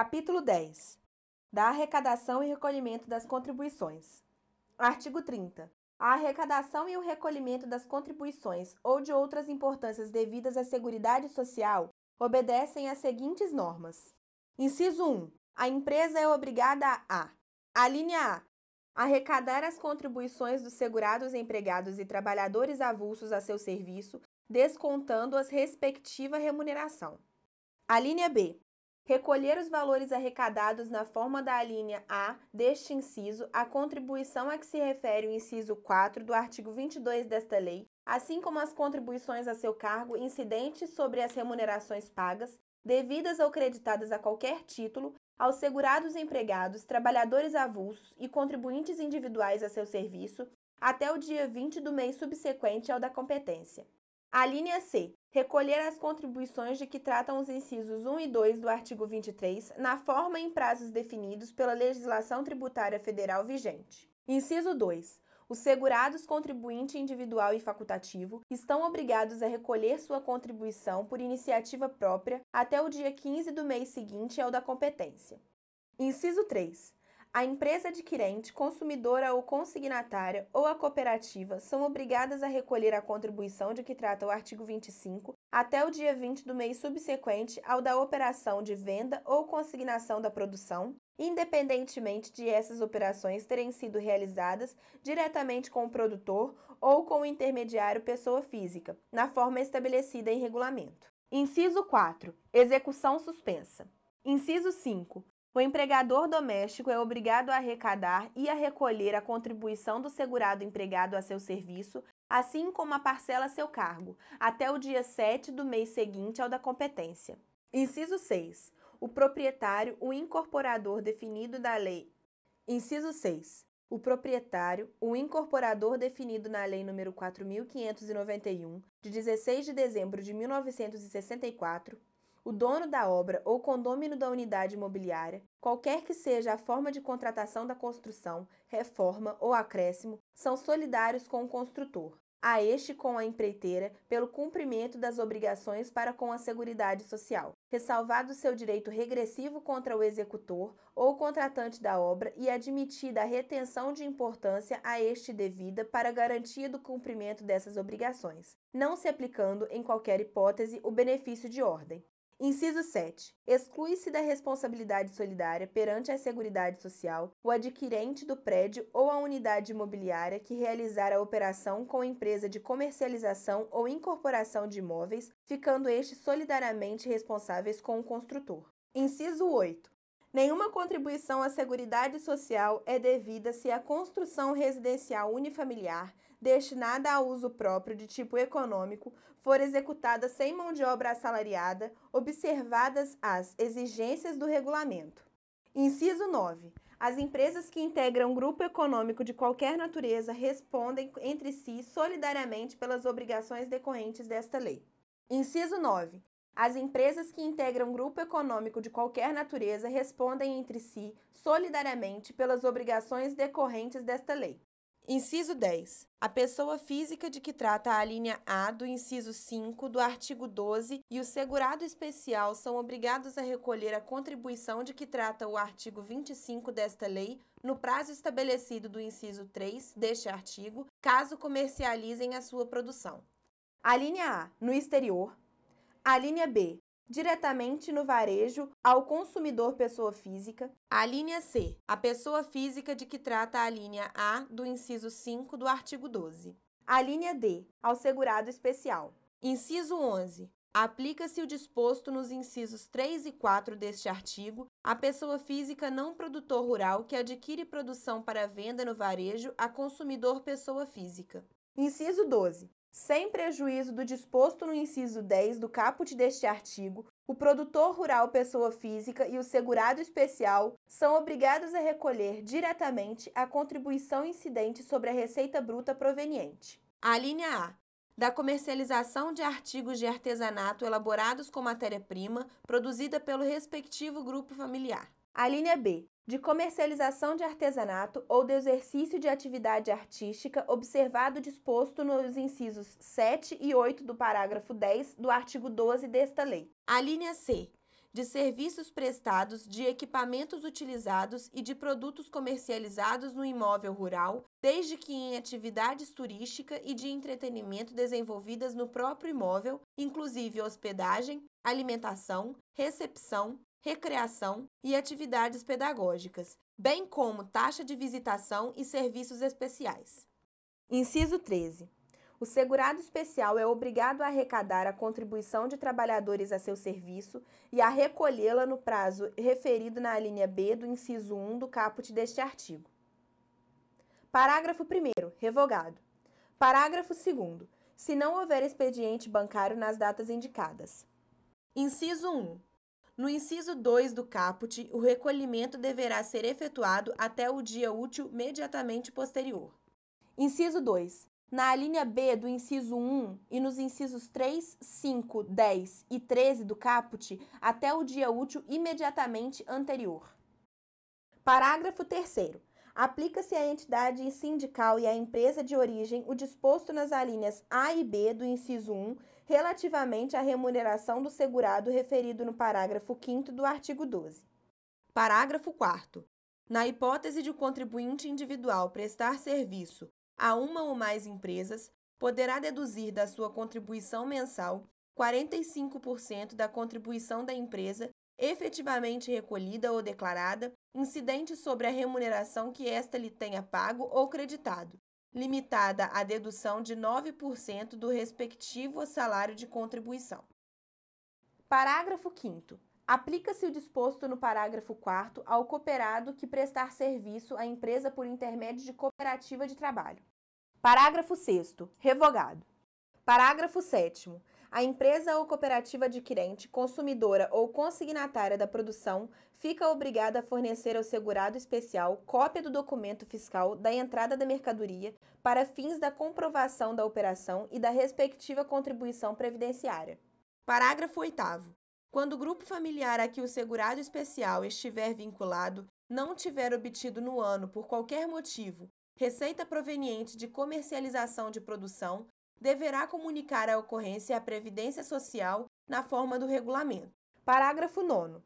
Capítulo 10. Da arrecadação e recolhimento das contribuições. Artigo 30. A arrecadação e o recolhimento das contribuições ou de outras importâncias devidas à Seguridade Social obedecem às seguintes normas. Inciso 1. A empresa é obrigada a: a linha A. Arrecadar as contribuições dos segurados empregados e trabalhadores avulsos a seu serviço, descontando as respectiva remuneração. A linha B. Recolher os valores arrecadados na forma da linha A deste inciso, a contribuição a que se refere o inciso 4 do artigo 22 desta lei, assim como as contribuições a seu cargo incidentes sobre as remunerações pagas, devidas ou creditadas a qualquer título, aos segurados empregados, trabalhadores avulsos e contribuintes individuais a seu serviço, até o dia 20 do mês subsequente ao da competência. A linha C. Recolher as contribuições de que tratam os incisos 1 e 2 do artigo 23, na forma e em prazos definidos pela legislação tributária federal vigente. Inciso 2. Os segurados contribuinte individual e facultativo estão obrigados a recolher sua contribuição por iniciativa própria até o dia 15 do mês seguinte ao da competência. Inciso 3. A empresa adquirente, consumidora ou consignatária ou a cooperativa são obrigadas a recolher a contribuição de que trata o artigo 25 até o dia 20 do mês subsequente ao da operação de venda ou consignação da produção, independentemente de essas operações terem sido realizadas diretamente com o produtor ou com o intermediário pessoa física, na forma estabelecida em regulamento. Inciso 4. Execução suspensa. Inciso 5. O empregador doméstico é obrigado a arrecadar e a recolher a contribuição do segurado empregado a seu serviço, assim como a parcela a seu cargo, até o dia 7 do mês seguinte ao da competência. Inciso 6. O proprietário, o incorporador definido da lei. Inciso 6. O proprietário, o incorporador definido na Lei nº 4591, de 16 de dezembro de 1964, o dono da obra ou condômino da unidade imobiliária, qualquer que seja a forma de contratação da construção, reforma ou acréscimo, são solidários com o construtor, a este com a empreiteira pelo cumprimento das obrigações para com a Seguridade Social, ressalvado seu direito regressivo contra o executor ou contratante da obra e admitida a retenção de importância a este devida para garantia do cumprimento dessas obrigações, não se aplicando em qualquer hipótese o benefício de ordem. Inciso 7. Exclui-se da responsabilidade solidária perante a Seguridade Social o adquirente do prédio ou a unidade imobiliária que realizar a operação com empresa de comercialização ou incorporação de imóveis, ficando estes solidariamente responsáveis com o construtor. Inciso 8. Nenhuma contribuição à Seguridade Social é devida se a construção residencial unifamiliar, destinada a uso próprio de tipo econômico, for executada sem mão de obra assalariada, observadas as exigências do regulamento. Inciso 9. As empresas que integram grupo econômico de qualquer natureza respondem entre si solidariamente pelas obrigações decorrentes desta lei. Inciso 9. As empresas que integram grupo econômico de qualquer natureza respondem entre si solidariamente pelas obrigações decorrentes desta lei. Inciso 10. A pessoa física de que trata a linha A do inciso 5 do artigo 12 e o segurado especial são obrigados a recolher a contribuição de que trata o artigo 25 desta lei no prazo estabelecido do inciso 3 deste artigo, caso comercializem a sua produção. A linha A, no exterior, a linha B, diretamente no varejo ao consumidor pessoa física. A linha C, a pessoa física de que trata a linha A do inciso 5 do artigo 12. A linha D, ao segurado especial. Inciso 11. Aplica-se o disposto nos incisos 3 e 4 deste artigo à pessoa física não produtor rural que adquire produção para venda no varejo a consumidor pessoa física. Inciso 12. Sem prejuízo do disposto no inciso 10 do caput deste artigo, o produtor rural pessoa física e o segurado especial são obrigados a recolher diretamente a contribuição incidente sobre a receita bruta proveniente. A linha A. Da comercialização de artigos de artesanato elaborados com matéria-prima produzida pelo respectivo grupo familiar. A linha B de comercialização de artesanato ou do exercício de atividade artística, observado disposto nos incisos 7 e 8 do parágrafo 10 do artigo 12 desta lei. A linha C. de serviços prestados, de equipamentos utilizados e de produtos comercializados no imóvel rural, desde que em atividades turística e de entretenimento desenvolvidas no próprio imóvel, inclusive hospedagem, alimentação, recepção, recreação e atividades pedagógicas, bem como taxa de visitação e serviços especiais. Inciso 13. O segurado especial é obrigado a arrecadar a contribuição de trabalhadores a seu serviço e a recolhê-la no prazo referido na linha B do inciso 1 do caput deste artigo. Parágrafo 1. Revogado. Parágrafo 2. Se não houver expediente bancário nas datas indicadas. Inciso 1. No inciso 2 do caput, o recolhimento deverá ser efetuado até o dia útil imediatamente posterior. Inciso 2. Na linha B do inciso 1 e nos incisos 3, 5, 10 e 13 do caput, até o dia útil imediatamente anterior. Parágrafo 3. Aplica-se à entidade sindical e à empresa de origem o disposto nas alíneas A e B do inciso 1 relativamente à remuneração do segurado referido no parágrafo 5 do artigo 12. Parágrafo 4. Na hipótese de o contribuinte individual prestar serviço a uma ou mais empresas, poderá deduzir da sua contribuição mensal 45% da contribuição da empresa efetivamente recolhida ou declarada, incidente sobre a remuneração que esta lhe tenha pago ou creditado, limitada à dedução de 9% do respectivo salário de contribuição. Parágrafo 5 Aplica-se o disposto no parágrafo 4 ao cooperado que prestar serviço à empresa por intermédio de cooperativa de trabalho. Parágrafo 6 Revogado. Parágrafo 7 a empresa ou cooperativa adquirente, consumidora ou consignatária da produção fica obrigada a fornecer ao segurado especial cópia do documento fiscal da entrada da mercadoria para fins da comprovação da operação e da respectiva contribuição previdenciária. Parágrafo 8. Quando o grupo familiar a que o segurado especial estiver vinculado não tiver obtido no ano, por qualquer motivo, receita proveniente de comercialização de produção, deverá comunicar a ocorrência à Previdência Social na forma do regulamento. Parágrafo 9.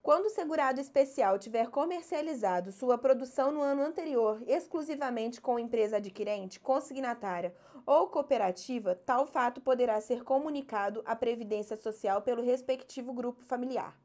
Quando o segurado especial tiver comercializado sua produção no ano anterior exclusivamente com empresa adquirente, consignatária ou cooperativa, tal fato poderá ser comunicado à Previdência Social pelo respectivo grupo familiar.